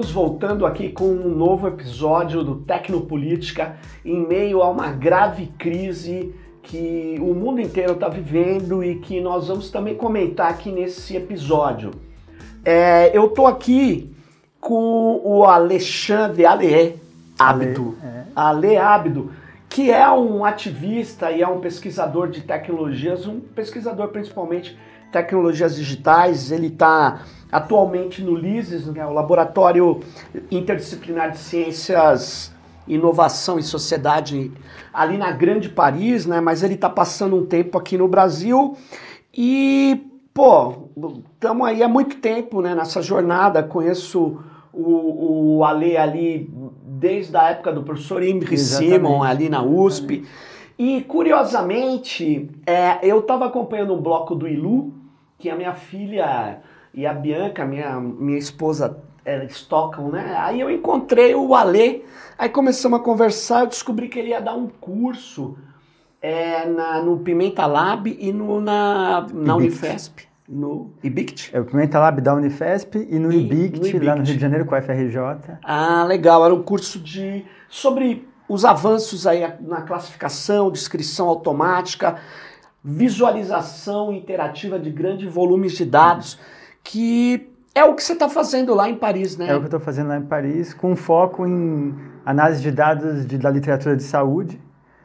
Estamos voltando aqui com um novo episódio do Tecnopolítica em meio a uma grave crise que o mundo inteiro está vivendo e que nós vamos também comentar aqui nesse episódio. É, eu estou aqui com o Alexandre Ale Abdo, Ale, é. Ale Abdo, que é um ativista e é um pesquisador de tecnologias, um pesquisador principalmente tecnologias digitais. Ele está atualmente no LISES, né, o Laboratório Interdisciplinar de Ciências, Inovação e Sociedade, ali na Grande Paris, né? Mas ele está passando um tempo aqui no Brasil e, pô, estamos aí há muito tempo né, nessa jornada. Conheço o, o Ale ali desde a época do professor Imre Simon, ali na USP. Exatamente. E curiosamente, é, eu estava acompanhando um bloco do Ilu, que a minha filha e a Bianca, minha, minha esposa, eles tocam, né? Aí eu encontrei o Alê, aí começamos a conversar, eu descobri que ele ia dar um curso é, na, no Pimenta Lab e no, na, na Unifesp. No IBICT? É o Pimenta Lab da Unifesp e no, e, IBICT, no IBICT, lá no Rio de Janeiro, com a FRJ. Ah, legal. Era um curso de sobre os avanços aí na classificação, descrição automática, visualização interativa de grandes volumes de dados, que é o que você está fazendo lá em Paris, né? É o que eu estou fazendo lá em Paris, com foco em análise de dados de, da literatura de saúde.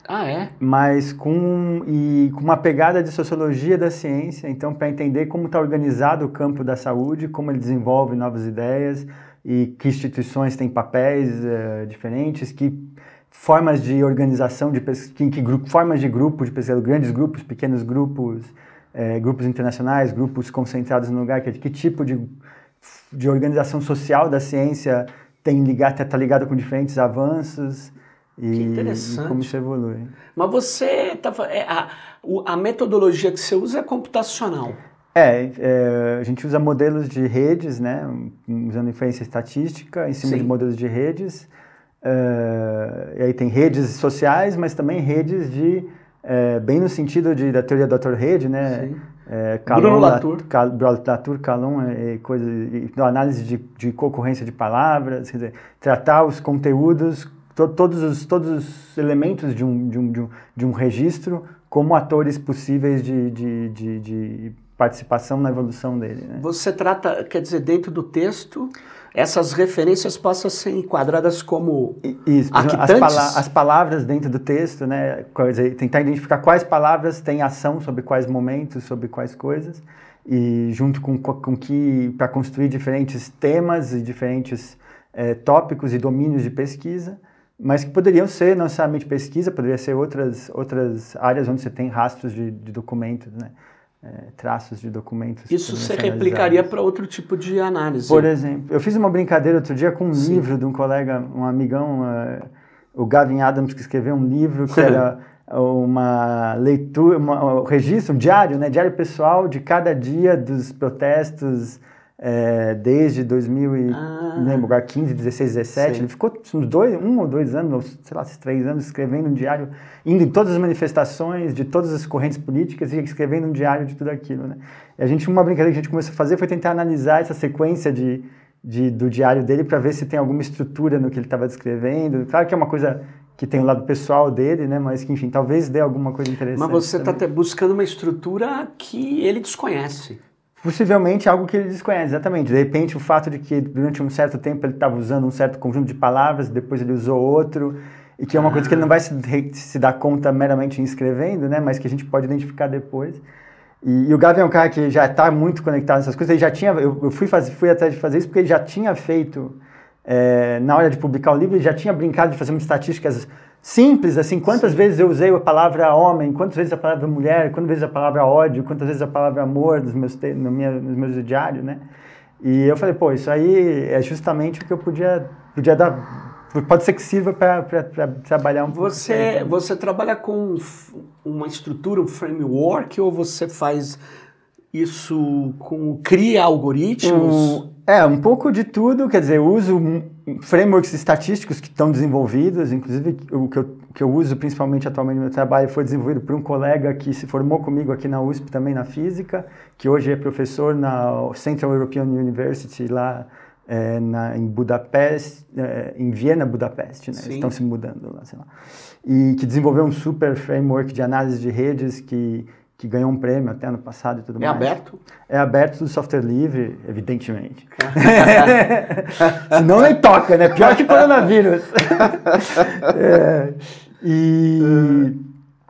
Ah, é? Mas com, e, com uma pegada de sociologia da ciência, então, para entender como está organizado o campo da saúde, como ele desenvolve novas ideias e que instituições têm papéis uh, diferentes, que formas de organização, de que, que grupo, formas de grupo de pesquisa, grandes grupos, pequenos grupos, é, grupos internacionais, grupos concentrados no lugar, que, que tipo de, de organização social da ciência tem ligado, está ligado com diferentes avanços e, e, como isso evolui. Mas você tá, é, a, a metodologia que você usa é computacional. É, é, a gente usa modelos de redes, né, usando inferência estatística em cima Sim. de modelos de redes. Uh, e aí tem redes sociais, mas também redes de, uh, bem no sentido de, da teoria da rede, né? É, Calon, Bruno Latour. Latour, Calon, e coisa, e, análise de, de concorrência de palavras, quer dizer, tratar os conteúdos, to, todos, os, todos os elementos de um, de um, de um, de um registro como atores possíveis de, de, de, de participação na evolução dele. Né? Você trata, quer dizer, dentro do texto essas referências possam ser enquadradas como Isso, as, pala as, palavras dentro do texto, né? tentar identificar quais palavras têm ação sobre quais momentos, sobre quais coisas, e junto com, com que, para construir diferentes temas e diferentes é, tópicos e domínios de pesquisa, mas que poderiam ser não necessariamente pesquisa, poderiam ser outras, outras áreas onde você tem rastros de, de documentos, né? É, traços de documentos. Isso você replicaria para outro tipo de análise? Por exemplo, eu fiz uma brincadeira outro dia com um Sim. livro de um colega, um amigão, uh, o Gavin Adams, que escreveu um livro que era uma leitura, uma, um registro, um diário, né, diário pessoal de cada dia dos protestos é, desde 2000 e, ah. lembro, 15, 16, 17. Sim. Ele ficou uns dois, um ou dois anos, sei lá, três anos, escrevendo um diário, indo em todas as manifestações de todas as correntes políticas e escrevendo um diário de tudo aquilo. Né? E a gente, uma brincadeira que a gente começou a fazer foi tentar analisar essa sequência de, de do diário dele para ver se tem alguma estrutura no que ele estava descrevendo. Claro que é uma coisa que tem o lado pessoal dele, né? Mas que, enfim, talvez dê alguma coisa interessante. Mas você está buscando uma estrutura que ele desconhece. Possivelmente algo que ele desconhece, exatamente. De repente, o fato de que durante um certo tempo ele estava usando um certo conjunto de palavras, depois ele usou outro, e que é uma ah. coisa que ele não vai se, se dar conta meramente escrevendo, né? Mas que a gente pode identificar depois. E, e o Gavin é um cara que já está muito conectado nessas coisas. Ele já tinha, eu, eu fui, faz, fui atrás de fazer isso porque ele já tinha feito, é, na hora de publicar o livro, ele já tinha brincado de fazer umas estatísticas simples, assim, quantas Sim. vezes eu usei a palavra homem, quantas vezes a palavra mulher, quantas vezes a palavra ódio, quantas vezes a palavra amor nos meus, no minha, nos meus diários, né? E eu falei, pô, isso aí é justamente o que eu podia, podia dar, pode ser que sirva para trabalhar um pouco. Você, você trabalha com uma estrutura, um framework, ou você faz isso com, cria algoritmos? Um, é, um pouco de tudo, quer dizer, eu uso frameworks estatísticos que estão desenvolvidos, inclusive o que eu, que eu uso principalmente atualmente no meu trabalho foi desenvolvido por um colega que se formou comigo aqui na USP também na física, que hoje é professor na Central European University lá é, na, em Budapeste, é, em Viena, Budapeste, né? Estão se mudando lá, sei lá. E que desenvolveu um super framework de análise de redes que, que ganhou um prêmio até ano passado e tudo é mais. É aberto? É aberto do software livre, evidentemente. Senão nem toca, né? Pior que coronavírus. é, e...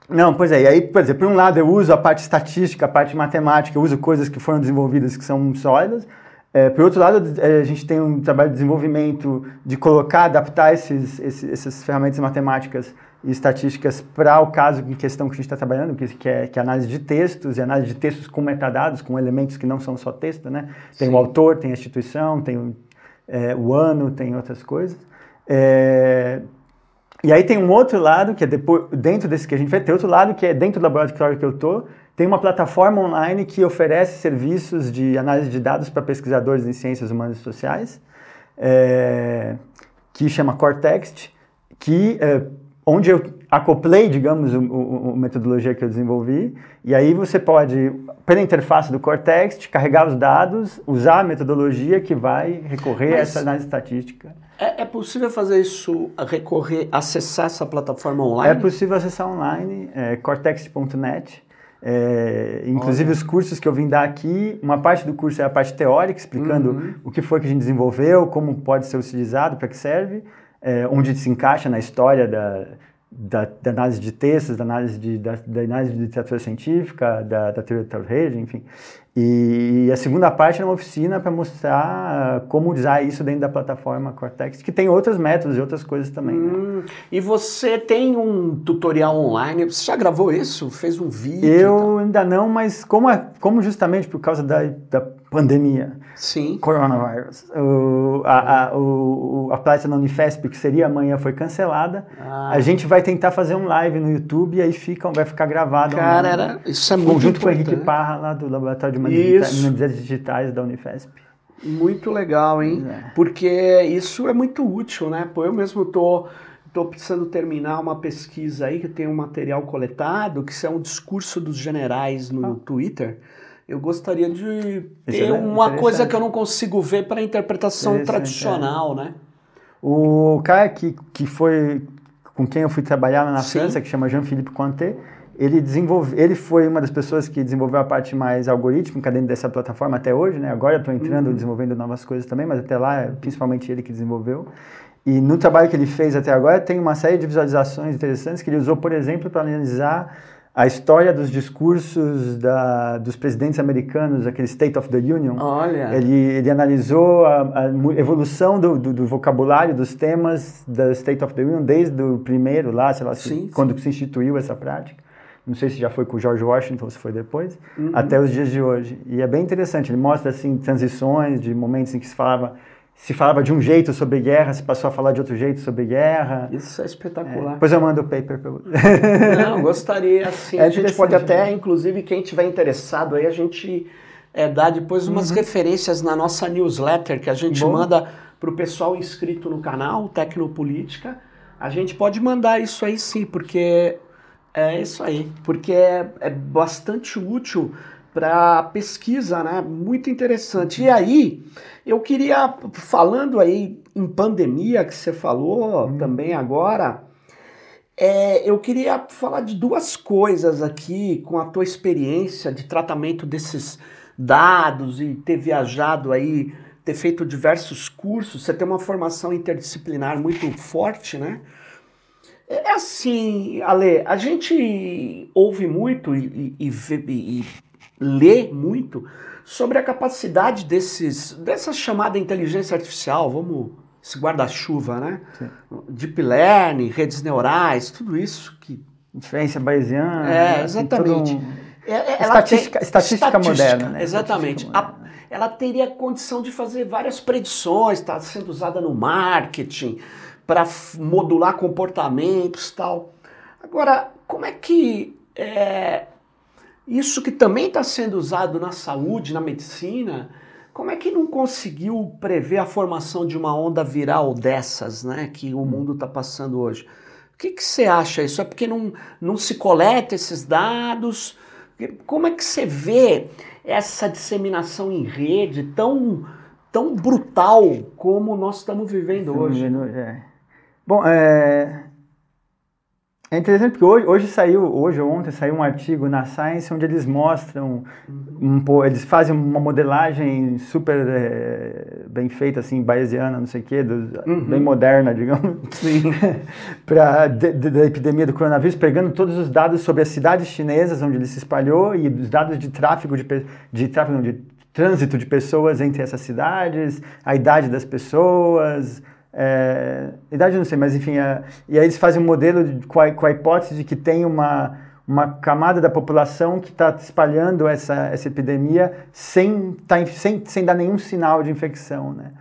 Não, pois é, e aí, por exemplo, por um lado eu uso a parte estatística, a parte matemática, eu uso coisas que foram desenvolvidas que são sólidas, é, por outro lado, é, a gente tem um trabalho de desenvolvimento de colocar, adaptar esses, esses, essas ferramentas matemáticas e estatísticas para o caso em questão que a gente está trabalhando, que, é, que é análise de textos, e análise de textos com metadados, com elementos que não são só texto, né? Tem Sim. o autor, tem a instituição, tem o, é, o ano, tem outras coisas. É, e aí tem um outro lado, que é depois, dentro desse que a gente vai ter outro lado, que é dentro do laboratório que eu estou, tem uma plataforma online que oferece serviços de análise de dados para pesquisadores em ciências humanas e sociais, é, que chama Cortext, que é, onde eu acoplei, digamos, a metodologia que eu desenvolvi, e aí você pode, pela interface do Cortext, carregar os dados, usar a metodologia que vai recorrer Mas... a essa análise estatística. É, é, possível fazer isso, recorrer, acessar essa plataforma online? É possível acessar online, é, cortex.net. É, inclusive Olha. os cursos que eu vim dar aqui, uma parte do curso é a parte teórica, explicando uhum. o que foi que a gente desenvolveu, como pode ser utilizado, para que serve, é, onde se encaixa na história da, da, da, análise de textos, da análise de, da, da análise de literatura científica, da, da teoria da rede, enfim. E a segunda parte é uma oficina para mostrar como usar isso dentro da plataforma Cortex, que tem outros métodos e outras coisas também. Né? Hum, né? E você tem um tutorial online? Você já gravou isso? Fez um vídeo? Eu ainda não, mas como, é, como justamente por causa da, da pandemia, Sim. coronavírus, o, a, a, o, a na Unifesp, que seria amanhã, foi cancelada. Ah. A gente vai tentar fazer um live no YouTube e aí fica, vai ficar gravado. Cara, era, isso é muito Junto com o Henrique Parra, lá do Laboratório de Humanidades Digitais da Unifesp. Muito legal, hein? É. Porque isso é muito útil, né? Pô, eu mesmo tô estou precisando terminar uma pesquisa aí que tem um material coletado, que é um discurso dos generais no ah. Twitter. Eu gostaria de ter é uma coisa que eu não consigo ver para a interpretação tradicional, é. né? O cara que, que foi com quem eu fui trabalhar na Sim. França, que chama Jean-Philippe Conté, ele desenvolve, ele foi uma das pessoas que desenvolveu a parte mais algorítmica dentro dessa plataforma até hoje, né? Agora eu estou entrando, uhum. desenvolvendo novas coisas também, mas até lá, principalmente ele que desenvolveu. E no trabalho que ele fez até agora, tem uma série de visualizações interessantes que ele usou, por exemplo, para analisar a história dos discursos da, dos presidentes americanos, aquele State of the Union. Olha. Ele, ele analisou a, a evolução do, do, do, vocabulário dos temas da State of the Union desde o primeiro lá, sei lá, sim, quando sim. se instituiu essa prática não sei se já foi com o George Washington ou se foi depois, uhum. até os dias de hoje. E é bem interessante, ele mostra assim transições de momentos em que se falava se falava de um jeito sobre guerra, se passou a falar de outro jeito sobre guerra. Isso é espetacular. É, depois eu mando o paper para você. Não, gostaria sim. É a gente pode até, né? inclusive, quem tiver interessado aí, a gente é, dá depois umas uhum. referências na nossa newsletter que a gente Bom. manda para o pessoal inscrito no canal, Tecnopolítica. A gente pode mandar isso aí sim, porque é isso aí, porque é, é bastante útil para pesquisa, né? Muito interessante. E aí, eu queria, falando aí em pandemia, que você falou hum. também agora, é, eu queria falar de duas coisas aqui com a tua experiência de tratamento desses dados e ter viajado aí, ter feito diversos cursos. Você tem uma formação interdisciplinar muito forte, né? É assim, Ale, a gente ouve muito e, e, e, e lê muito sobre a capacidade desses, dessa chamada inteligência artificial, vamos, esse guarda-chuva, né? Sim. Deep Learning, redes neurais, tudo isso que... Inferência bayesiana. É, exatamente. Um... É, é, estatística, tem, estatística, estatística, moderna, né? Exatamente. Estatística moderna. A, ela teria condição de fazer várias predições, está sendo usada no marketing, para modular comportamentos tal. Agora, como é que é, isso que também está sendo usado na saúde, na medicina, como é que não conseguiu prever a formação de uma onda viral dessas, né, que o mundo está passando hoje? O que, que você acha? Isso é porque não, não se coleta esses dados? Como é que você vê essa disseminação em rede tão tão brutal como nós estamos vivendo hoje, é. Bom, é, é interessante porque hoje, hoje saiu, hoje ou ontem saiu um artigo na Science onde eles mostram, um, po- eles fazem uma modelagem super é, bem feita, assim, bayesiana, não sei o quê, do- Uhum. bem moderna, digamos, de- da epidemia do coronavírus, pegando todos os dados sobre as cidades chinesas onde ele se espalhou e os dados de tráfego de, de tráfego, não, de trânsito de pessoas entre essas cidades, a idade das pessoas, é, idade eu não sei, mas enfim, é, e aí eles fazem um modelo de- com, a, com a hipótese de que tem uma, uma camada da população que está espalhando essa, essa epidemia sem, tá, em- sem, sem dar nenhum sinal de infecção, né?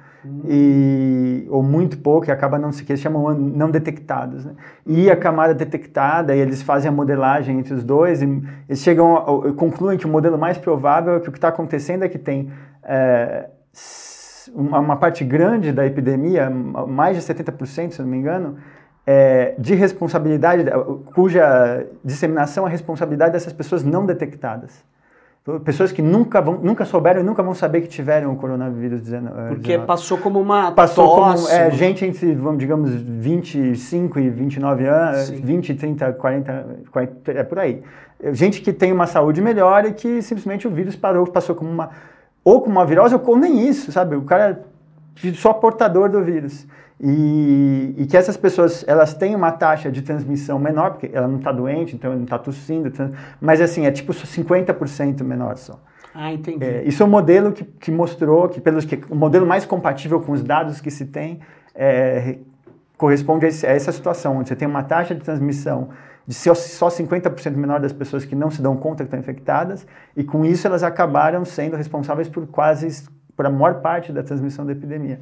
E, ou muito pouco, e acaba não se que eles chamam não detectados. Né? E a camada detectada, e eles fazem a modelagem entre os dois, e eles chegam, concluem que o modelo mais provável é que o que está acontecendo é que tem é, uma, uma parte grande da epidemia, mais de 70%, se não me engano, é, de responsabilidade, cuja disseminação é responsabilidade dessas pessoas não detectadas. Pessoas que nunca, vão, nunca souberam e nunca vão saber que tiveram o coronavírus 19. Porque passou como uma Passou tosse, como é, uma- gente entre, vamos, digamos, 25 e 29 anos, Sim. 20, 30, 40, 40, é por aí. Gente que tem uma saúde melhor e que simplesmente o vírus parou, passou como uma, ou como uma virose, ou nem isso, sabe? O cara é só portador do vírus. E, e que essas pessoas, elas têm uma taxa de transmissão menor, porque ela não está doente, então não está tossindo, mas assim, é tipo 50% menor só. Ah, entendi. É, isso é um modelo que, que mostrou que, pelos que o modelo mais compatível com os dados que se tem é, corresponde a, esse- a essa situação, onde você tem uma taxa de transmissão de só, só 50% menor das pessoas que não se dão conta que estão infectadas, e com isso elas acabaram sendo responsáveis por quase, por a maior parte da transmissão da epidemia.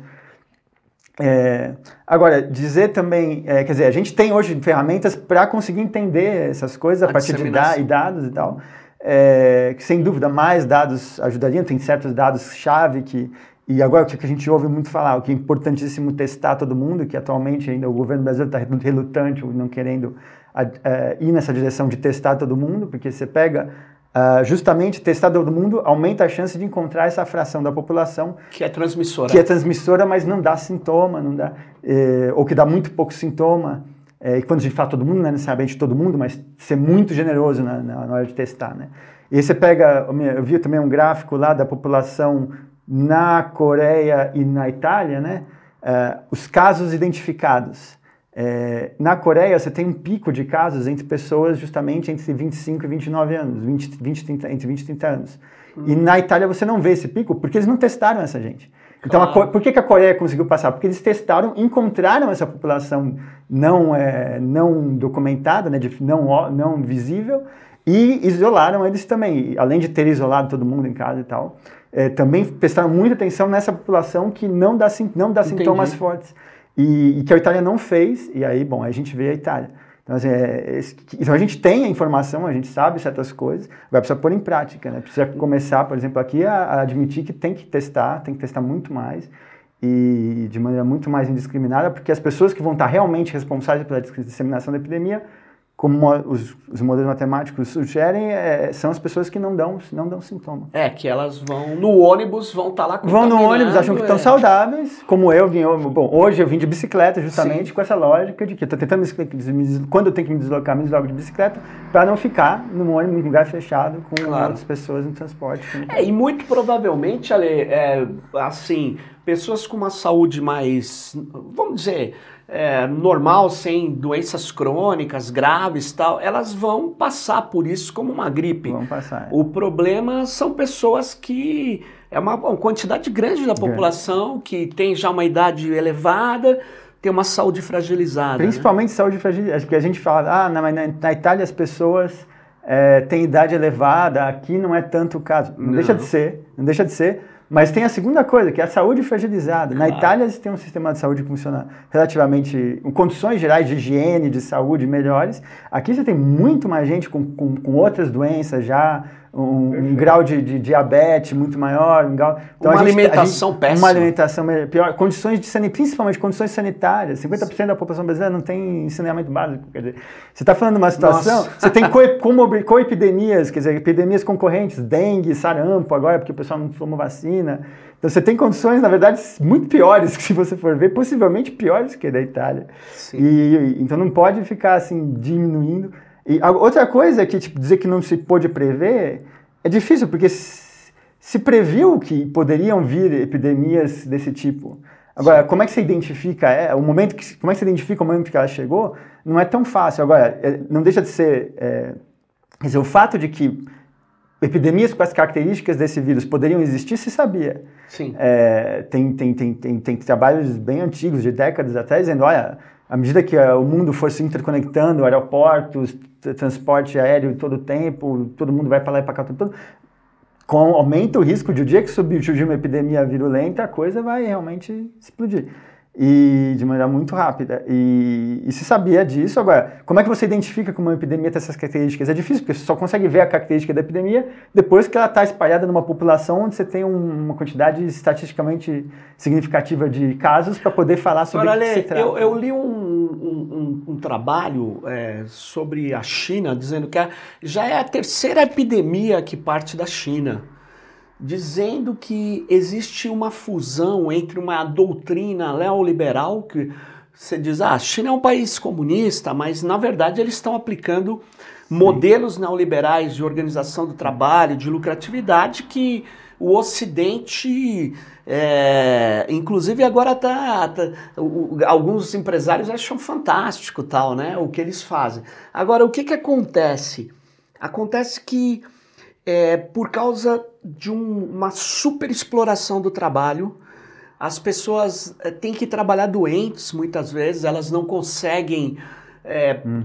É, agora, dizer também, é, quer dizer, a gente tem hoje ferramentas para conseguir entender essas coisas a, A partir de da, e dados e tal, é, que sem dúvida mais dados ajudariam, tem certos dados-chave que, e agora o que a gente ouve muito falar, o que é importantíssimo testar todo mundo, que atualmente ainda o governo brasileiro está relutante, não querendo a- é, ir nessa direção de testar todo mundo, porque você pega ah, justamente testar todo mundo aumenta a chance de encontrar essa fração da população Que é transmissora. que é transmissora, mas não dá sintoma, não dá, eh, ou que dá muito pouco sintoma. eh, e quando a gente fala todo mundo, não é necessariamente todo mundo, mas ser muito generoso na, na- na hora de testar, né? E aí você pega, eu vi também um gráfico lá da população na Coreia e na Itália, né? Eh, os casos identificados. Eh, na Coreia, você tem um pico de casos entre pessoas justamente entre 25 e 29 anos, 20, 20, 30, entre 20 e 30 anos. E na Itália você não vê esse pico porque eles não testaram essa gente. Então, a Claro. Co- por que, que a Coreia conseguiu passar? Porque eles testaram, encontraram essa população não, é, não documentada, né, de, não, não visível, e isolaram eles também. Além de ter isolado todo mundo em casa e tal, é, também prestaram muita atenção nessa população que não dá, não dá Entendi. sintomas fortes. E, e que a Itália não fez, e aí, bom, aí a gente vê a Itália. Então, assim, é, esse- então a gente tem a informação, a gente sabe certas coisas, agora precisa pôr em prática, né? Precisa começar, por exemplo, aqui a, a admitir que tem que testar, tem que testar muito mais e de maneira muito mais indiscriminada, porque as pessoas que vão estar realmente responsáveis pela disseminação da epidemia, como mo- os, os modelos matemáticos sugerem, é, são as pessoas que não dão, não dão sintoma. É, que elas vão no ônibus, vão estar lá Vão no ônibus, acham que estão é. saudáveis, como eu vim. eu- bom, hoje eu vim de bicicleta justamente com essa lógica de que eu estou tentando, me quando eu tenho que me deslocar, me desloco de bicicleta, para não ficar no ônibus, num lugar fechado, com Claro. outras pessoas no transporte. É, e muito provavelmente, Ale, é, assim, pessoas com uma saúde mais, vamos dizer, é, normal, sem doenças crônicas, graves tal, elas vão passar por isso como uma gripe. Vamos passar. O problema são pessoas que é uma, uma quantidade grande da população que tem já uma idade elevada, tem uma saúde fragilizada. né? Principalmente saúde fragilizada, porque a gente fala, ah, na, na, na Itália as pessoas é, têm idade elevada, aqui não é tanto o caso. Não, Não. deixa de ser, não deixa de ser. Mas tem a segunda coisa, que é a saúde fragilizada. Na. Itália eles têm um sistema de saúde que funciona relativamente, com condições gerais de higiene, de saúde melhores. Aqui você tem muito mais gente com, com, com outras doenças já, um, um grau de, de, diabetes muito maior, um grau, então uma gente, alimentação gente, péssima. Uma alimentação pior, condições de sanidade, principalmente condições sanitárias. 50% Sim. da população brasileira não tem saneamento básico. Quer dizer, você está falando de uma situação, Nossa. você tem co-epidemias, co quer dizer, epidemias concorrentes, dengue, sarampo agora, porque o pessoal não tomou vacina. Então você tem condições, na verdade, muito piores que se você for ver, possivelmente piores que a da Itália. Sim. E, então não pode ficar assim diminuindo. E a, outra coisa é que tipo, dizer que não se pôde prever é difícil, porque se, se previu que poderiam vir epidemias desse tipo. Agora, Sim. como é que você identifica é, o momento que, como é que você identifica o momento que ela chegou? Não é tão fácil. Agora, é, não deixa de ser, é, quer dizer, o fato de que epidemias com as características desse vírus poderiam existir, se sabia. Sim. É, tem, tem, tem, tem, tem trabalhos bem antigos, de décadas até, dizendo, olha, à medida que o mundo for se interconectando, aeroportos, transporte aéreo todo o tempo, todo mundo vai para lá e para cá, todo, com, aumenta o risco de o dia que subir, surgir uma epidemia virulenta, a coisa vai realmente explodir e de maneira muito rápida. E, e, se sabia disso. Agora, como é que você identifica como uma epidemia tem essas características? É difícil, porque você só consegue ver a característica da epidemia depois que ela está espalhada numa população onde você tem um, uma quantidade estatisticamente significativa de casos para poder falar sobre Agora, o que se trata. Eu, eu li um, um, um, trabalho é, sobre a China, dizendo que a, já é a terceira epidemia que parte da China dizendo que existe uma fusão entre uma doutrina neoliberal que você diz, ah, a China é um país comunista, mas na verdade eles estão aplicando modelos neoliberais de organização do trabalho, de lucratividade que o Ocidente, é, inclusive agora tá, tá o, alguns empresários acham fantástico tal, né? O que eles fazem. Agora, o que que acontece? Acontece que é, por causa de um, uma super exploração do trabalho. As pessoas é, têm que trabalhar doentes muitas vezes, elas não conseguem. É, uhum.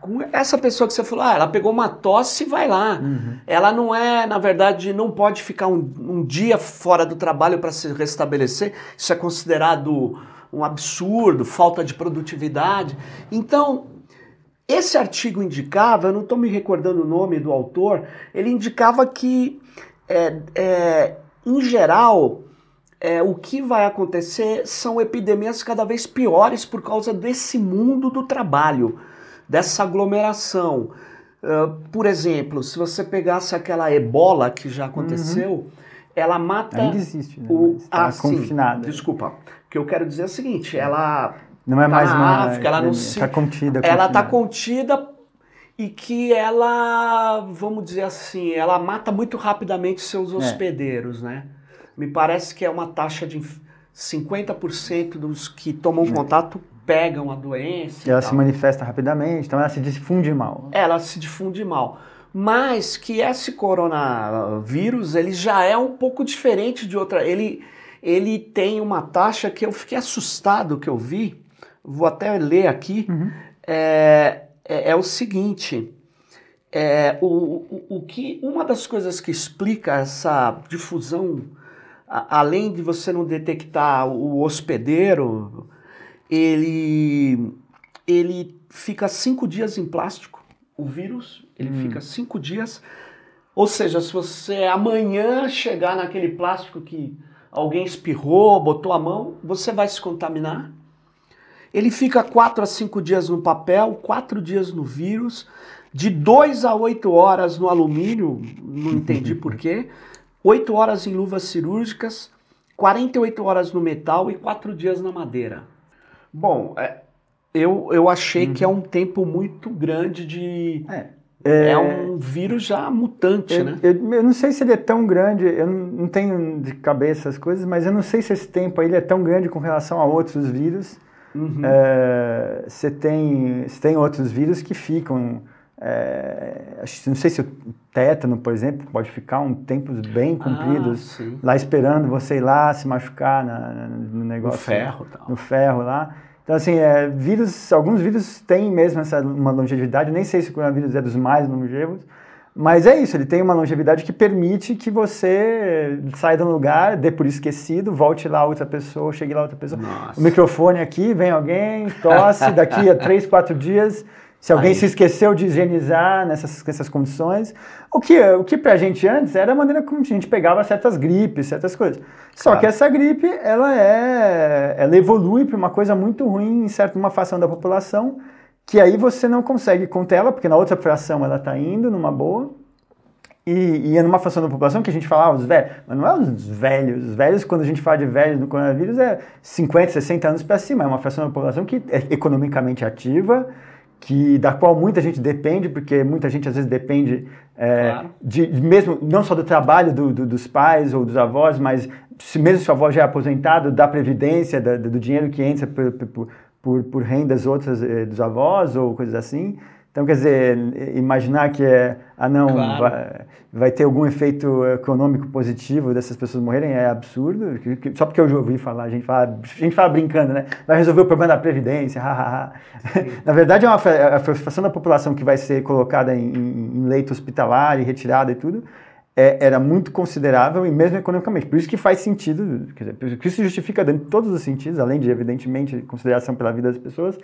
com essa pessoa que você falou, ah, ela pegou uma tosse e vai lá. Uhum. Ela não é, na verdade, não pode ficar um, um dia fora do trabalho para se restabelecer. Isso é considerado um absurdo, falta de produtividade. Então, esse artigo indicava, eu não estou me recordando o nome do autor, ele indicava que, é, é, em geral, é, o que vai acontecer são epidemias cada vez piores por causa desse mundo do trabalho, dessa aglomeração. Uh, por exemplo, se você pegasse aquela ebola que já aconteceu, uhum. ela mata. Ainda existe, né? o. Tá ah, confinada. Sim, desculpa. O que eu quero dizer é o seguinte: ela não é tá mais uma África, ela não se, tá contida. Ela está contida e que ela, vamos dizer assim, ela mata muito rapidamente seus é. hospedeiros, é. né? Me parece que é uma taxa de 50% dos que tomam contato pegam a doença. E ela se manifesta rapidamente, então ela se difunde mal. Ela se difunde mal. Mas que esse coronavírus, ele já é um pouco diferente de outra. Ele, ele tem uma taxa que eu fiquei assustado que eu vi vou até ler aqui, uhum. é, é, é, o seguinte. É, o, o, o, que uma das coisas que explica essa difusão, a, além de você não detectar o hospedeiro, ele, ele fica cinco dias em plástico. O vírus, ele hum. fica cinco dias. Ou seja, se você amanhã chegar naquele plástico que alguém espirrou, botou a mão, você vai se contaminar. Ele fica 4 a 5 dias no papel, 4 dias no vírus, de 2 a 8 horas no alumínio, não entendi porquê, 8 horas em luvas cirúrgicas, 48 horas no metal e 4 dias na madeira. Bom, é, eu, eu achei que é um tempo muito grande de. É. É, é, um vírus já mutante, eu, né? Eu, eu, não sei se ele é tão grande, eu não, não tenho de cabeça as coisas, mas eu não sei se esse tempo aí ele é tão grande com relação a outros vírus. Uhum. É, você, tem, você tem outros vírus que ficam. É, não sei se o tétano, por exemplo, pode ficar um tempos bem ah, compridos ah, lá esperando você ir lá se machucar na, no negócio. No ferro, tal. No ferro lá. Então, assim, é, vírus, alguns vírus têm mesmo essa, uma longevidade. Nem sei se o coronavírus é dos mais longevos, mas é isso, ele tem uma longevidade que permite que você saia de um lugar, dê por esquecido, volte lá outra pessoa, chegue lá outra pessoa. Nossa. O microfone aqui, vem alguém, tosse, daqui a três, quatro dias Se alguém Aí. se esqueceu de higienizar nessas, nessas condições, o que, o que pra gente antes era a maneira como a gente pegava certas gripes, certas coisas. Só Claro. que essa gripe, ela é, ela evolui para uma coisa muito ruim em certa uma fração da população, que aí você não consegue conter ela, porque na outra fração ela está indo numa boa, e, e é numa fração da população que a gente fala, ah, os velhos, mas não é os velhos. Os velhos, quando a gente fala de velhos no coronavírus, é 50, 60 anos para cima. É uma fração da população que é economicamente ativa, que da qual muita gente depende, porque muita gente às vezes depende é, Claro. de, de mesmo não só do trabalho do- do- dos pais ou dos avós, mas se mesmo se o avô já é aposentado, da previdência, da- do dinheiro que entra por, por, por, rendas outras eh, dos avós ou coisas assim. Então, quer dizer, imaginar que é, ah não, Claro. vai, vai ter algum efeito econômico positivo dessas pessoas morrerem é absurdo. Só porque eu já ouvi falar, a gente fala, a gente fala brincando, né? Vai resolver o problema da Previdência, hahaha. Na verdade, é uma a fração da população que vai ser colocada em, em- leito hospitalar e retirada e tudo, é- era muito considerável e mesmo economicamente. Por isso que faz sentido, quer dizer, por isso que isso justifica dentro de todos os sentidos, além de, evidentemente, consideração pela vida das pessoas,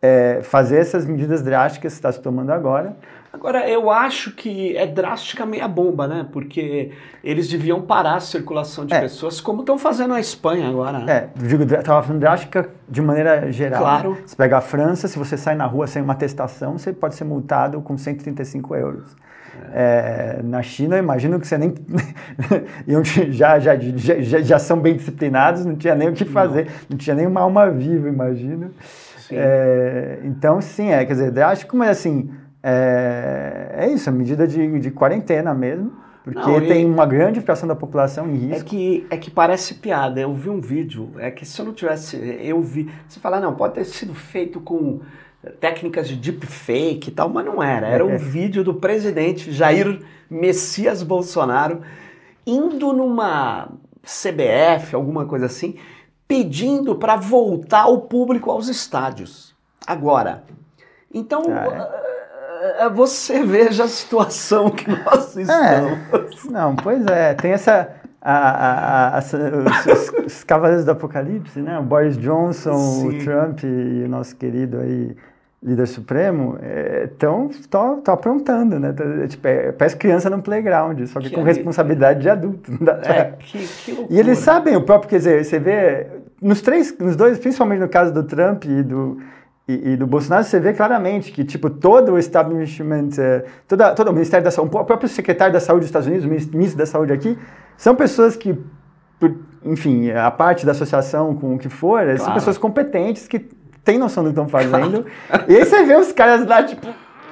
é, fazer essas medidas drásticas que está se tomando agora. Agora, eu acho que é drástica meia bomba, né? Porque eles deviam parar a circulação de É. pessoas, como estão fazendo na Espanha agora, né? É, digo, estava falando drástica de maneira geral. Claro. né? Você pega a França, se você sai na rua sem uma atestação, você pode ser multado com 135 euros. É, na China, eu imagino que você nem. já, já, já, já, já são bem disciplinados, não tinha nem o que fazer, não, tinha nem uma alma viva, imagino. Sim. É, então, sim, é, quer dizer, drástico, mas assim, é, é isso, a medida de, de quarentena mesmo, porque Não, tem uma grande fração da população em É risco. que, é que parece piada. Eu vi um vídeo, é que se eu não tivesse. Eu vi. Você fala, não, pode ter sido feito com técnicas de deepfake e tal, mas não era. Era um vídeo do presidente Jair Messias Bolsonaro indo numa CBF, alguma coisa assim, pedindo para voltar o público aos estádios. Agora. Então. Ah, eh, Você veja a situação que nós estamos. É, não, pois é, tem essa. A, a, a, os, os- os Cavaleiros do Apocalipse, né? O Boris Johnson, Sim. o Trump e o nosso querido aí, líder supremo, estão aprontando, né? É, tipo, é, parece criança no playground, só que, Que com responsabilidade de adulto. É, que, que loucura. E eles sabem o próprio, quer dizer, você vê nos três, nos dois, principalmente no caso do Trump e do e, e do Bolsonaro, você vê claramente que tipo todo o establishment, eh, toda, todo o Ministério da Saúde, o próprio secretário da Saúde dos Estados Unidos, o ministro da Saúde aqui, são pessoas que, por- enfim, a parte da associação com o que for, são Claro. pessoas competentes que têm noção do que estão fazendo. e aí você vê os caras lá tipo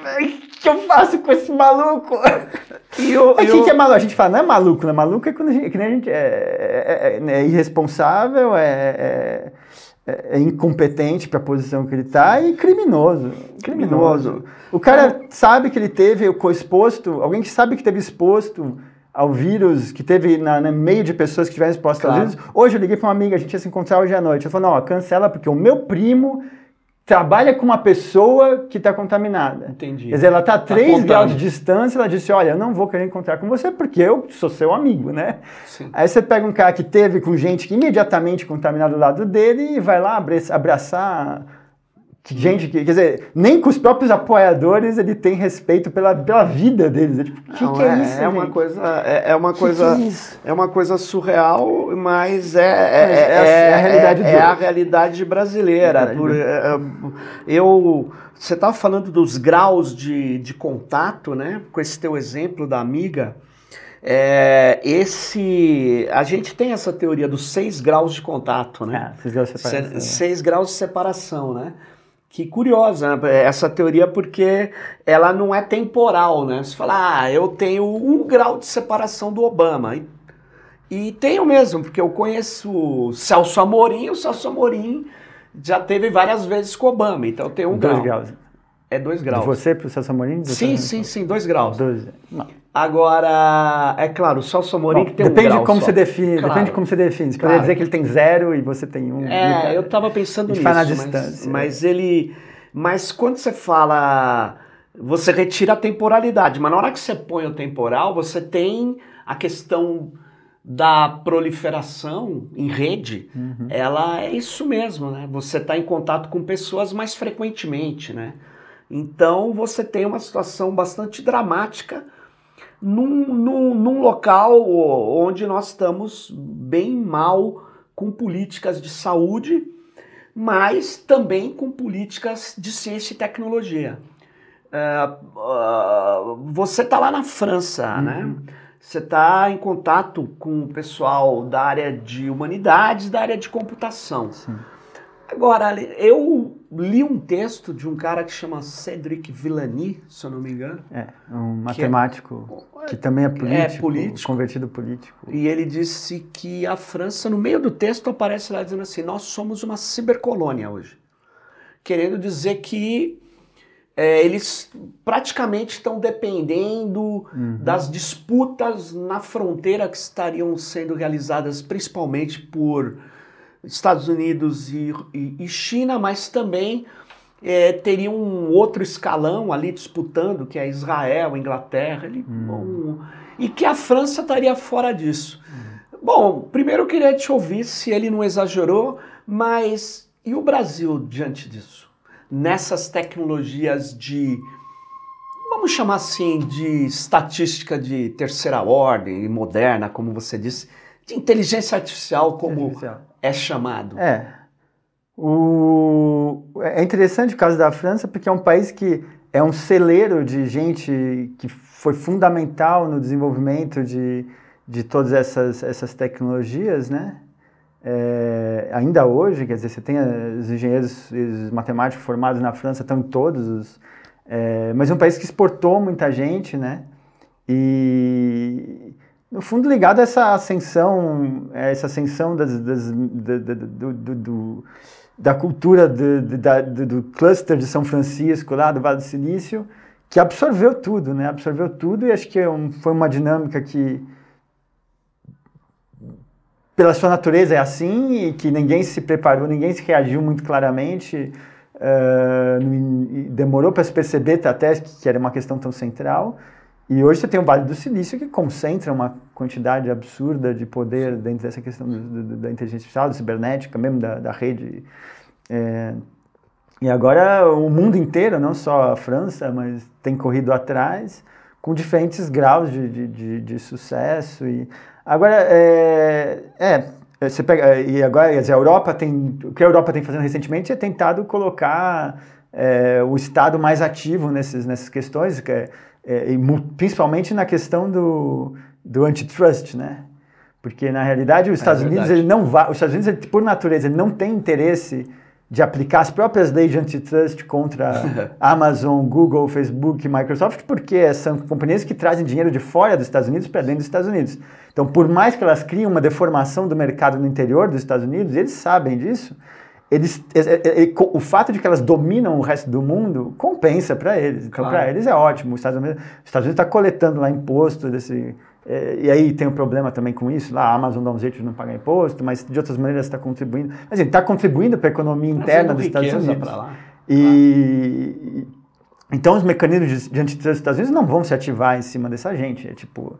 "Ai, o que eu faço com esse maluco? E o, É e o- que é maluco? A gente fala, não é maluco, né? Maluco é quando a gente, que nem a gente é, é- é- é irresponsável, é, é- é incompetente para a posição que ele está e criminoso. Criminoso. O cara sabe que ele teve o exposto, alguém que sabe que teve exposto ao vírus, que teve na, no meio de pessoas que tiveram expostas Claro. ao vírus. Hoje eu liguei para uma amiga, a gente ia se encontrar hoje à noite. Ela falou, não, ó, cancela porque o meu primo trabalha com uma pessoa que está contaminada. Entendi. Quer dizer, ela está a Tá 3 contando. graus de distância, ela disse, olha, eu não vou querer encontrar com você porque eu sou seu amigo, né? Sim. Aí você pega um cara que teve com gente que imediatamente contaminada do lado dele e vai lá abra- abraçar gente que, quer dizer, nem com os próprios apoiadores ele tem respeito pela, pela vida deles. É tipo, o que, que é, isso, É uma gente? coisa, é, é uma Que coisa, é é uma coisa surreal, mas é, é, É, é a- é realidade é, de a realidade brasileira. É Por- é, é, eu, você estava falando dos graus de, de contato, né? Com esse teu exemplo da amiga. É, esse, a gente tem essa teoria dos seis graus de contato, né? Ah, vocês viram essa Se- separação. seis graus de separação, né? Que curiosa né? essa teoria, porque ela não é temporal, né? Você fala, ah, eu tenho um grau de separação do Obama. E, e tenho mesmo, porque eu conheço o Celso Amorim, o Celso Amorim já teve várias vezes com o Obama, então eu tenho um Dois grau. graus. É dois De graus. você para o Celso Amorim? de Sim, sim, sim, dois graus. Dois. Agora, é claro, o Celso Amorim Bom, que tem um depende grau de como só. você define. Claro. Depende de como você define. Você Claro. poderia dizer que ele tem zero e você tem um. É, eu tava pensando A gente nisso. faz na mas- distância. Mas, ele. Mas quando você fala. Você retira a temporalidade, mas na hora que você põe o temporal, você tem a questão da proliferação em rede. Uhum. Ela é isso mesmo, né? Você está em contato com pessoas mais frequentemente, né? Então você tem uma situação bastante dramática num, num, num local onde nós estamos bem mal com políticas de saúde, mas também com políticas de ciência e tecnologia. Uh, uh, você está lá na França, né? uhum. né? Você está em contato com o pessoal da área de humanidades, da área de computação. Sim. Agora, eu li um texto de um cara que chama Cedric Villani, se eu não me engano. É, um matemático que, é, que também é político, é político, convertido político. E ele disse que a França, no meio do texto, aparece lá dizendo assim: nós somos uma cibercolônia hoje. Querendo dizer que é, eles praticamente estão dependendo uhum. das disputas na fronteira que estariam sendo realizadas principalmente por Estados Unidos e, e, e China, mas também é, teria um outro escalão ali disputando, que é Israel, Inglaterra, ele, uhum. um, e que a França estaria fora disso. Uhum. Bom, primeiro eu queria te ouvir se ele não exagerou, mas e o Brasil diante disso? nessas tecnologias de, vamos chamar assim, de estatística de terceira ordem, moderna, como você disse, de inteligência artificial, como artificial. é chamado. É. O... É interessante o caso da França, porque é um país que é um celeiro de gente que foi fundamental no desenvolvimento de, de todas essas, essas tecnologias, né? É, ainda hoje, quer dizer, você tem os engenheiros os matemáticos formados na França, estão em todos os. É, mas é um país que exportou muita gente, né? E no fundo ligado a essa ascensão, essa ascensão das, das, da, da, do, do, da cultura do, da, do, cluster de São Francisco, lá do Vale do Silício, que absorveu tudo, né? Absorveu tudo e acho que é foi uma dinâmica que pela sua natureza é assim e que ninguém se preparou, ninguém se reagiu muito claramente, uh, demorou para se perceber até que era uma questão tão central. E hoje você tem o Vale do Silício que concentra uma quantidade absurda de poder dentro dessa questão do, do, da inteligência artificial, da cibernética, mesmo da, da rede. É, e agora o mundo inteiro, não só a França, mas tem corrido atrás com diferentes graus de, de, de, de sucesso. E Agora, é, é, você pega, e agora a Europa tem, o que a Europa tem fazendo recentemente é tentado colocar é, o Estado mais ativo nesses, nessas questões, que é, é, principalmente na questão do, do antitrust, né? Porque na realidade os é Estados Unidos ele não vai, os Estados Unidos ele, por natureza ele não tem interesse de aplicar as próprias leis de antitrust contra Amazon, Google, Facebook, Microsoft, porque são companhias que trazem dinheiro de fora dos Estados Unidos para dentro dos Estados Unidos. Então, por mais que elas criem uma deformação do mercado no interior dos Estados Unidos, eles sabem disso. Eles, o fato de que elas dominam o resto do mundo compensa para eles. Então, claro. para eles é ótimo. Os Estados Unidos está coletando lá imposto desse, é, e aí tem um problema também com isso, lá a Amazon dá um jeito de não pagar imposto, mas de outras maneiras está contribuindo. Mas está contribuindo para a economia interna dos Estados Unidos. Lá. E, ah. então os mecanismos de antitrust dos Estados Unidos não vão se ativar em cima dessa gente. É tipo,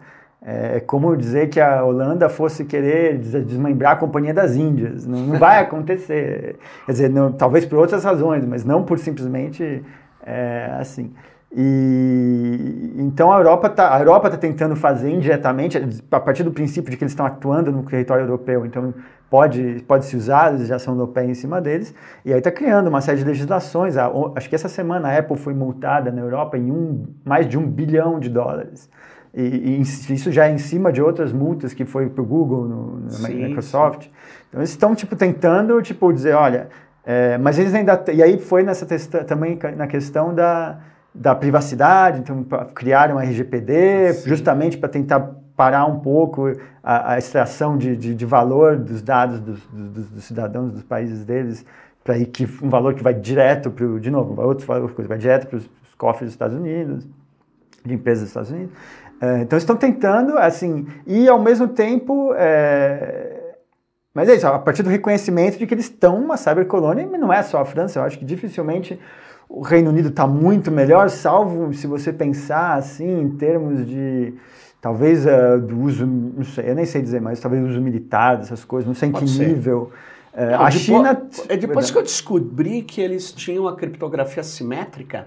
é como dizer que a Holanda fosse querer desmembrar a Companhia das Índias. Não, não vai acontecer. Quer dizer, não, talvez por outras razões, mas não por simplesmente é, assim. E então a Europa está tá tentando fazer indiretamente a partir do princípio de que eles estão atuando no território europeu, então pode pode se usar a legislação europeia em cima deles e aí está criando uma série de legislações. Acho que essa semana a Apple foi multada na Europa em um, mais de um bilhão de dólares. E, e isso já é em cima de outras multas que foi para o Google, no, no sim, Microsoft. Sim. Então eles estão tipo tentando tipo dizer, olha, é, mas eles ainda e aí foi nessa também na questão da da privacidade, então criaram um RGPD Sim. justamente para tentar parar um pouco a, a extração de, de, de, valor dos dados dos, dos, dos, cidadãos dos países deles, para que um valor que vai direto para de novo, outro valor vai direto para os cofres dos Estados Unidos, de empresas dos Estados Unidos. É, então estão tentando, assim, e ao mesmo tempo é, mas é isso, a partir do reconhecimento de que eles estão uma cybercolônia, mas não é só a França, eu acho que dificilmente o Reino Unido está muito melhor, salvo se você pensar assim em termos de talvez uh, do uso, não sei, eu nem sei dizer, mas talvez uso militar dessas coisas, não sei em que ser. nível. Uh, não, a depois, China. É depois que eu descobri que eles tinham a criptografia simétrica,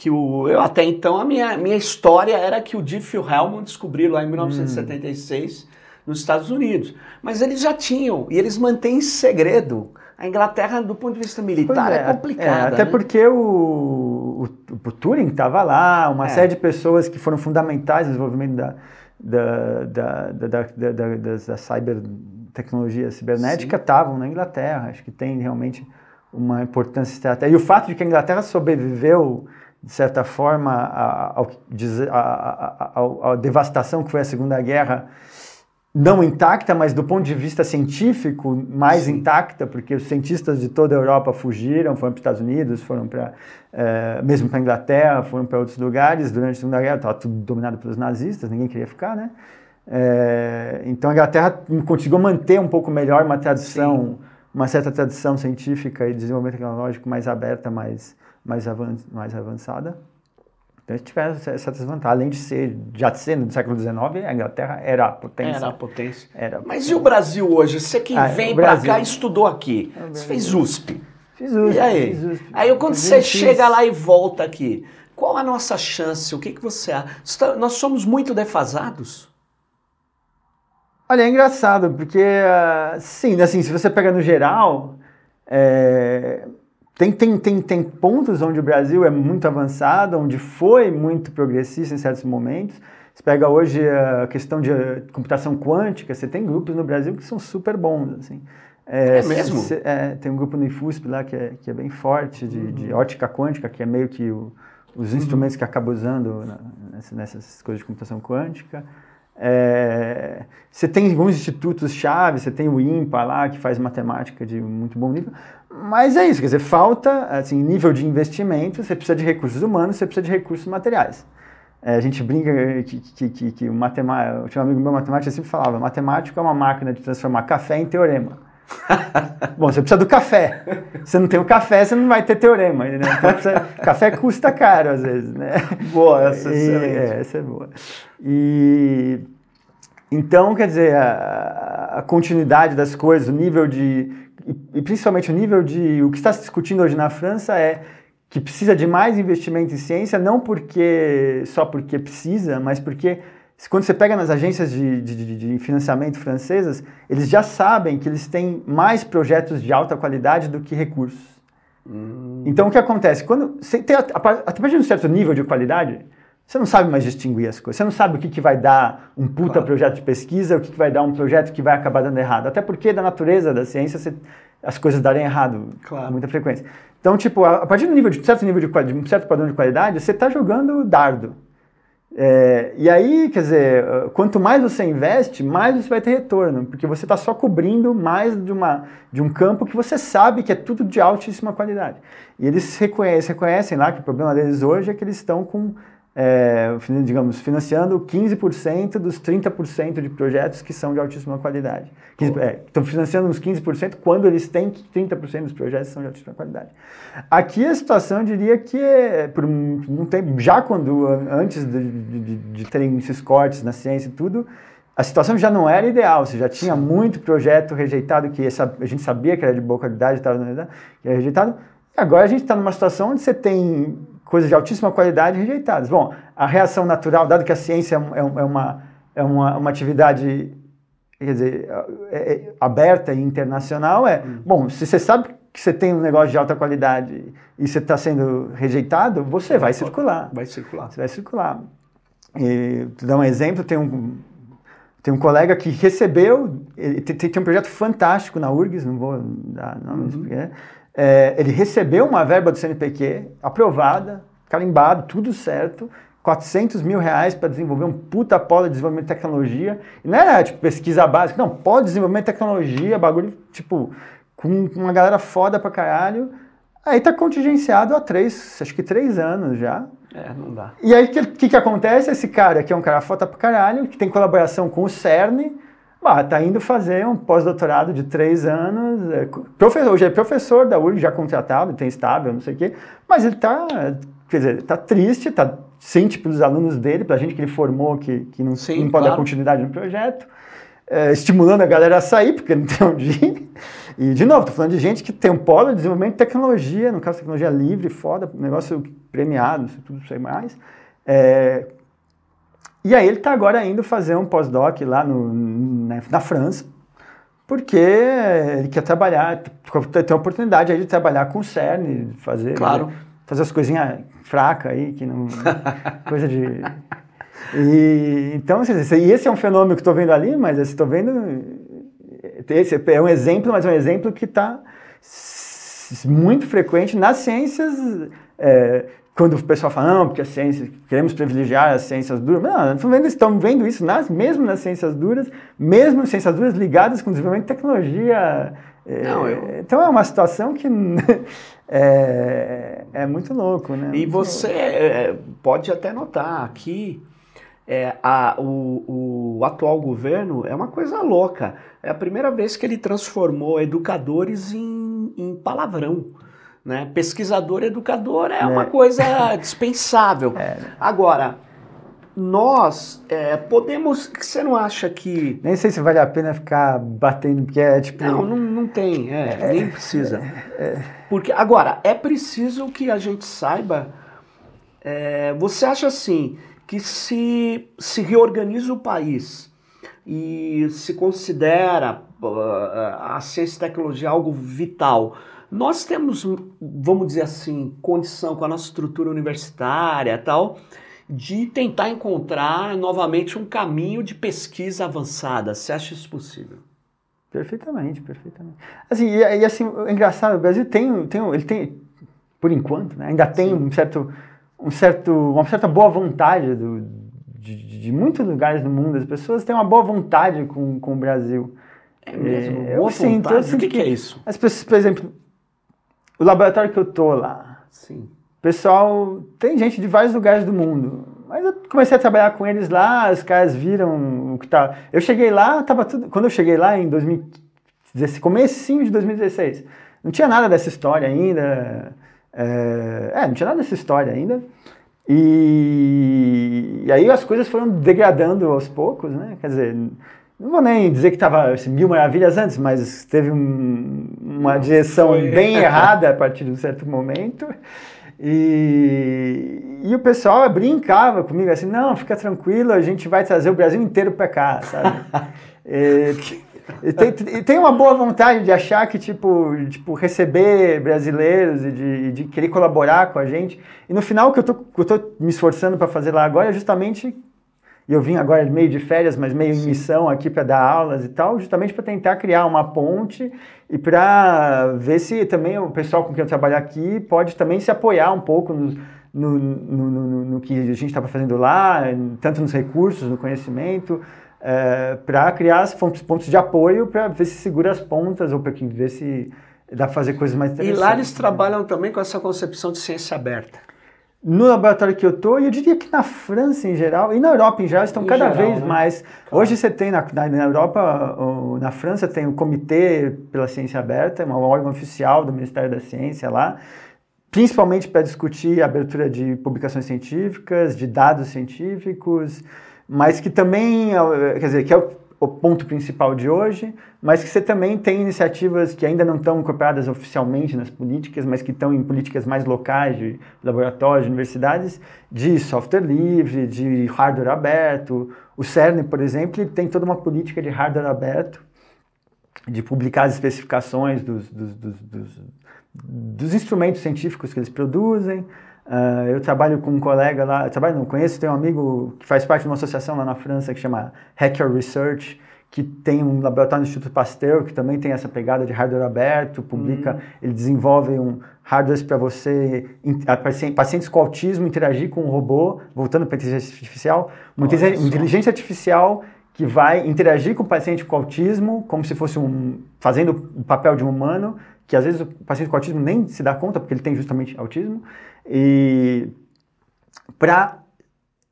que o, eu até então a minha, minha história era que o Diffie-Hellman descobriu lá em 1976 hum. nos Estados Unidos. Mas eles já tinham, e eles mantêm segredo. A Inglaterra, do ponto de vista militar, é, é complicada. É, até né? porque o, o, o Turing estava lá, uma é. série de pessoas que foram fundamentais no desenvolvimento da, da, da, da, da, da, da, da cybertecnologia cibernética estavam na Inglaterra. Acho que tem realmente uma importância estratégica. E o fato de que a Inglaterra sobreviveu de certa forma, a, a, a, a, devastação que foi a Segunda Guerra, não intacta, mas do ponto de vista científico, mais Sim. intacta, porque os cientistas de toda a Europa fugiram, foram para os Estados Unidos, foram para, é, mesmo para a Inglaterra, foram para outros lugares. Durante a Segunda Guerra estava tudo dominado pelos nazistas, ninguém queria ficar, né? É, então a Inglaterra conseguiu manter um pouco melhor uma tradição, Sim. uma certa tradição científica e desenvolvimento tecnológico mais aberta, mais mais, avan mais avançada. Então eles tiveram essa desvantagem. Além de ser, já ser no século XIX, a Inglaterra era a potência. Era a potência. Era Mas e o Brasil hoje? Você que ah, vem para cá e estudou aqui. Você fez USP. Fiz USP. E aí? USP. Aí quando você chega lá e volta aqui, qual a nossa chance? O que, que você acha? Nós somos muito defasados? Olha, é engraçado, porque, uh, sim, assim, se você pega no geral, é, tem, tem, tem, tem pontos onde o Brasil é muito avançado, onde foi muito progressista em certos momentos. Você pega hoje a questão de eh, computação quântica, você tem grupos no Brasil que são super bons. Assim. É, é mesmo? Cê, é, tem um grupo no IFUSP lá que é, que é bem forte, de, uhum. de ótica quântica, que é meio que o, os uhum. instrumentos que acaba usando na, nessas coisas de computação quântica. É, você tem alguns institutos chave, você tem o IMPA lá, que faz matemática de muito bom nível, mas é isso, quer dizer, falta, assim, nível de investimento, você precisa de recursos humanos, você precisa de recursos materiais. É, a gente brinca que, que, que, que o matemático, tinha um amigo meu matemático sempre falava, matemático é uma máquina de transformar café em teorema. Bom, você precisa do café. Se não tem o café, você não vai ter teorema. Né? Então, precisa... café custa caro, às vezes, né? Boa, essa e, é, essa é boa. E... Então, quer dizer, a, a continuidade das coisas, o nível de e, principalmente o nível de. O que está se discutindo hoje na França é que precisa de mais investimento em ciência, não porque só porque precisa, mas porque quando você pega nas agências de, de, de, financiamento francesas, eles já sabem que eles têm mais projetos de alta qualidade do que recursos. Hum. Então o que acontece? Quando você tem, a, a partir de um certo nível de qualidade, você não sabe mais distinguir as coisas. Você não sabe o que, que vai dar um puta claro. projeto de pesquisa, o que, que vai dar um projeto que vai acabar dando errado. Até porque, da natureza da ciência, você, as coisas darem errado claro. com muita frequência. Então, tipo, a, a partir de um, nível de, certo nível de, de um certo padrão de qualidade, você está jogando dardo. É, e aí, quer dizer, quanto mais você investe, mais você vai ter retorno, porque você está só cobrindo mais de, uma, de um campo que você sabe que é tudo de altíssima qualidade. E eles reconhecem, reconhecem lá que o problema deles hoje é que eles estão com é, digamos, financiando 15% dos 30% de projetos que são de altíssima qualidade. 15, é, estão financiando uns 15% quando eles têm que 30% dos projetos são de altíssima qualidade. Aqui a situação, eu diria que é, por um, tempo, já quando, antes de, de, de terem esses cortes na ciência e tudo, a situação já não era ideal, você já tinha muito projeto rejeitado, que essa, a gente sabia que era de boa qualidade, estava que era rejeitado, agora a gente está numa situação onde você tem coisas de altíssima qualidade rejeitadas. Bom, a reação natural, dado que a ciência é, é, é uma, é uma, uma atividade quer dizer, é, é, aberta e internacional, é, hum. bom, se você sabe que você tem um negócio de alta qualidade e você está sendo rejeitado, você vai circular. Vai circular. Você vai circular. E, te dar um exemplo, tem um, tem um colega que recebeu, ele tem, tem um projeto fantástico na URGS, não vou dar nomes, uhum. porque, é, ele recebeu uma verba do CNPq aprovada, carimbado, tudo certo, 400 mil reais para desenvolver um puta polo de desenvolvimento de tecnologia. E não era tipo pesquisa básica, não, polo de desenvolvimento de tecnologia, bagulho tipo com uma galera foda pra caralho. Aí tá contingenciado há três, acho que três anos já. É, não dá. E aí o que, que, que acontece? Esse cara que é um cara foda pra caralho, que tem colaboração com o CERN, bah, tá indo fazer um pós-doutorado de três anos. É, professor, hoje é professor da URG, já contratado, tem estável, não sei o quê, mas ele tá, quer dizer, tá triste, tá, sente pelos alunos dele, pela gente que ele formou, que, que não, Sim, não pode claro. dar continuidade no projeto. É, estimulando a galera a sair, porque não tem onde ir. E, de novo, estou falando de gente que tem um polo de desenvolvimento de tecnologia, no caso, tecnologia livre, foda, negócio premiado, tudo sei mais. É, e aí ele está agora indo fazer um pós-doc lá no, na, na, França, porque ele quer trabalhar, tem a oportunidade aí de trabalhar com o CERN, fazer, claro. fazer as coisinhas fracas aí, que não. coisa de. E, então, e esse é um fenômeno que estou vendo ali, mas estou vendo. Esse é um exemplo, mas é um exemplo que está muito frequente nas ciências. É, quando o pessoal fala, não, porque a ciência, queremos privilegiar as ciências duras. Não, estão vendo, estão vendo isso nas, mesmo nas ciências duras, mesmo ciências duras ligadas com o desenvolvimento de tecnologia. É, não, eu... Então é uma situação que é, é muito louco, né? E você é, pode até notar aqui é, a, o, o, atual governo é uma coisa louca. É a primeira vez que ele transformou educadores em, em palavrão. Né? Pesquisador educador é, é. uma coisa dispensável. É. Agora, nós é, podemos. Você não acha que. Nem sei se vale a pena ficar batendo, porque é tipo. Não, não, não tem, é, é nem precisa. É, é. Porque, agora, é preciso que a gente saiba. você acha assim que se, se reorganiza o país e se considera uh, a ciência e tecnologia algo vital, nós temos, vamos dizer assim, condição com a nossa estrutura universitária tal, de tentar encontrar novamente um caminho de pesquisa avançada. Você acha isso possível? Perfeitamente, perfeitamente. Assim, e, e assim, é engraçado, o Brasil tem, tem, ele tem, por enquanto, né, ainda tem Sim. um certo, um certo, uma certa boa vontade do, de, de, muitos lugares do mundo. As pessoas têm uma boa vontade com, com o Brasil. É mesmo? É, boa eu sinto, eu sinto o que, que, que, é isso? As pessoas, por exemplo, o laboratório que eu tô lá. Sim. Pessoal, tem gente de vários lugares do mundo. Mas eu comecei a trabalhar com eles lá, os caras viram o que tá. Eu cheguei lá, tava tudo. Quando eu cheguei lá em 2016, comecinho de 2016, não tinha nada dessa história ainda. É, é, não tinha nada dessa história ainda. E, e, aí as coisas foram degradando aos poucos, né? Quer dizer, não vou nem dizer que estava assim, mil maravilhas antes, mas teve um, uma direção Foi. bem errada a partir de um certo momento. E, e o pessoal brincava comigo assim, não, fica tranquilo, a gente vai trazer o Brasil inteiro para cá, sabe? e, e tem, tem uma boa vontade de achar que, tipo, tipo receber brasileiros e de, de querer colaborar com a gente. E no final, o que eu tô, me esforçando para fazer lá agora é justamente e eu vim agora meio de férias, mas meio em missão aqui para dar aulas e tal, justamente para tentar criar uma ponte e para ver se também o pessoal com quem eu trabalho aqui pode também se apoiar um pouco no, no, no, no, no que a gente estava fazendo lá, tanto nos recursos, no conhecimento, é, para criar os pontos de apoio para ver se segura as pontas ou para ver se dá para fazer coisas mais interessantes. E lá eles trabalham também com essa concepção de ciência aberta no laboratório que eu estou, e eu diria que na França em geral, e na Europa em geral, estão em cada geral, vez né? mais. Claro. Hoje você tem na, na, na Europa, na França, tem o Comitê pela Ciência Aberta, um órgão oficial do Ministério da Ciência lá, principalmente para discutir a abertura de publicações científicas, de dados científicos, mas que também, quer dizer, que é o o ponto principal de hoje, mas que você também tem iniciativas que ainda não estão incorporadas oficialmente nas políticas, mas que estão em políticas mais locais, de laboratórios, de universidades, de software livre, de hardware aberto. O CERN, por exemplo, tem toda uma política de hardware aberto, de publicar as especificações dos, dos, dos, dos, dos instrumentos científicos que eles produzem. Uh, eu trabalho com um colega lá, trabalho, não conheço, tem um amigo que faz parte de uma associação lá na França que chama Hacker Research, que tem um laboratório no Instituto Pasteur, que também tem essa pegada de hardware aberto, publica, uhum. ele desenvolve um hardware para você, pacientes com autismo, interagir com um robô, voltando para a inteligência artificial, uma inteligência artificial que vai interagir com o paciente com autismo, como se fosse um, fazendo o papel de um humano, que às vezes o paciente com autismo nem se dá conta, porque ele tem justamente autismo, e para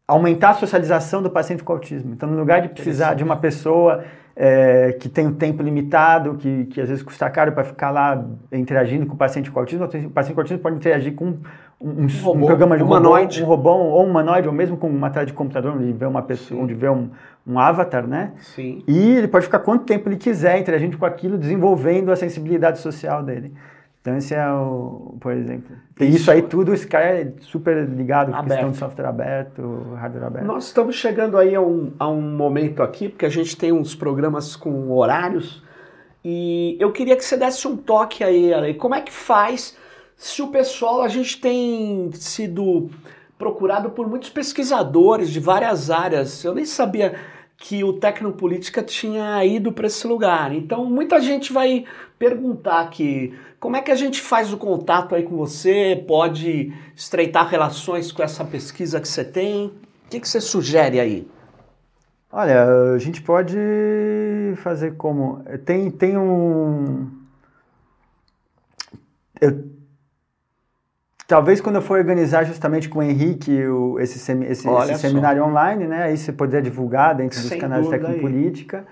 aumentar a socialização do paciente com autismo. Então, no lugar de precisar de uma pessoa é, que tem um tempo limitado, que, que às vezes custa caro para ficar lá interagindo com o paciente com autismo, o paciente com autismo pode interagir com um, um, robô, um programa de um humanoide. Robô, um robô ou um humanoide, ou mesmo com uma tela de computador, onde vê uma pessoa, Sim. onde vê um, um avatar, né? Sim. E ele pode ficar quanto tempo ele quiser interagindo com aquilo, desenvolvendo a sensibilidade social dele. Então esse é o, por exemplo. Isso, isso aí tudo, esse cara é super ligado com questão de software aberto, hardware aberto. Nós estamos chegando aí a um, a um momento aqui, porque a gente tem uns programas com horários, e eu queria que você desse um toque aí, Ale. Como é que faz se o pessoal, a gente tem sido procurado por muitos pesquisadores de várias áreas. Eu nem sabia que o Tecnopolítica tinha ido para esse lugar. Então, muita gente vai perguntar aqui como é que a gente faz o contato aí com você, pode estreitar relações com essa pesquisa que você tem. O que, que você sugere aí? Olha, a gente pode fazer como. Tem, tem um. Eu Talvez quando eu for organizar justamente com o Henrique o, esse, esse, esse seminário online, né? Aí você poder divulgar dentro dos Sem canais de Tecnopolítica.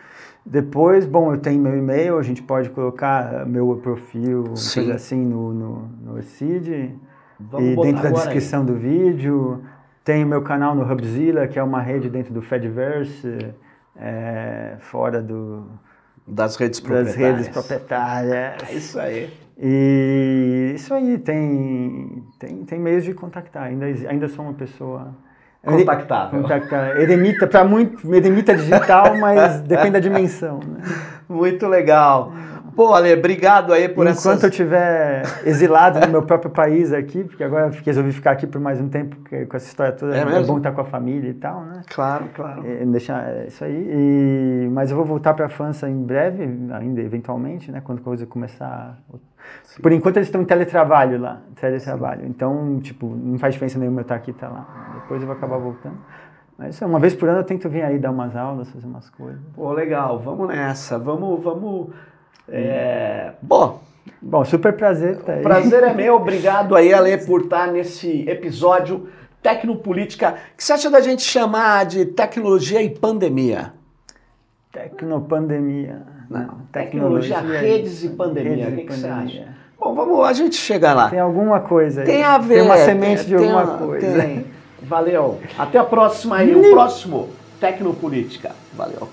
Depois, bom, eu tenho meu e-mail, a gente pode colocar meu perfil, coisa assim, no, no, no CID. Vamos e dentro da descrição aí. do vídeo. Tem o meu canal no Hubzilla, que é uma rede dentro do Fediverse, é, fora do, das redes proprietárias. Das redes proprietárias. É isso aí. E isso aí, tem, tem, tem meios de contactar. Ainda, ainda sou uma pessoa. Contactável. Contactável. Eremita, para muito, eremita digital, mas depende da dimensão. Né? Muito legal. Pô, Ale, obrigado aí por Enquanto essas... eu estiver exilado no meu próprio país aqui, porque agora eu resolvi ficar aqui por mais um tempo, com essa história toda, é, é bom estar com a família e tal, né? Claro, claro. E, deixar é isso aí. E, mas eu vou voltar para a França em breve, ainda eventualmente, né? Quando a coisa começar Sim. Por enquanto eles estão em teletrabalho lá, teletrabalho. Sim. Então, tipo, não faz diferença nenhuma eu estar aqui e estar lá. Depois eu vou acabar voltando. Mas uma vez por ano eu tento vir aí dar umas aulas, fazer umas coisas. Pô, legal, vamos nessa. Vamos, vamos. É... Bom. Bom, super prazer tá aí. Prazer é meu, obrigado aí, Ale, por estar nesse episódio Tecnopolítica. O que você acha da gente chamar de tecnologia e pandemia? Tecnopandemia. Não, tecnologia, tecnologia redes e pandemia. Redes o que, que você acha? Bom, vamos, a gente chega lá. Tem alguma coisa aí. Tem a ver. Tem uma semente de alguma uma, coisa. Tem. Valeu. Até a próxima aí, o próximo Tecnopolítica. Valeu.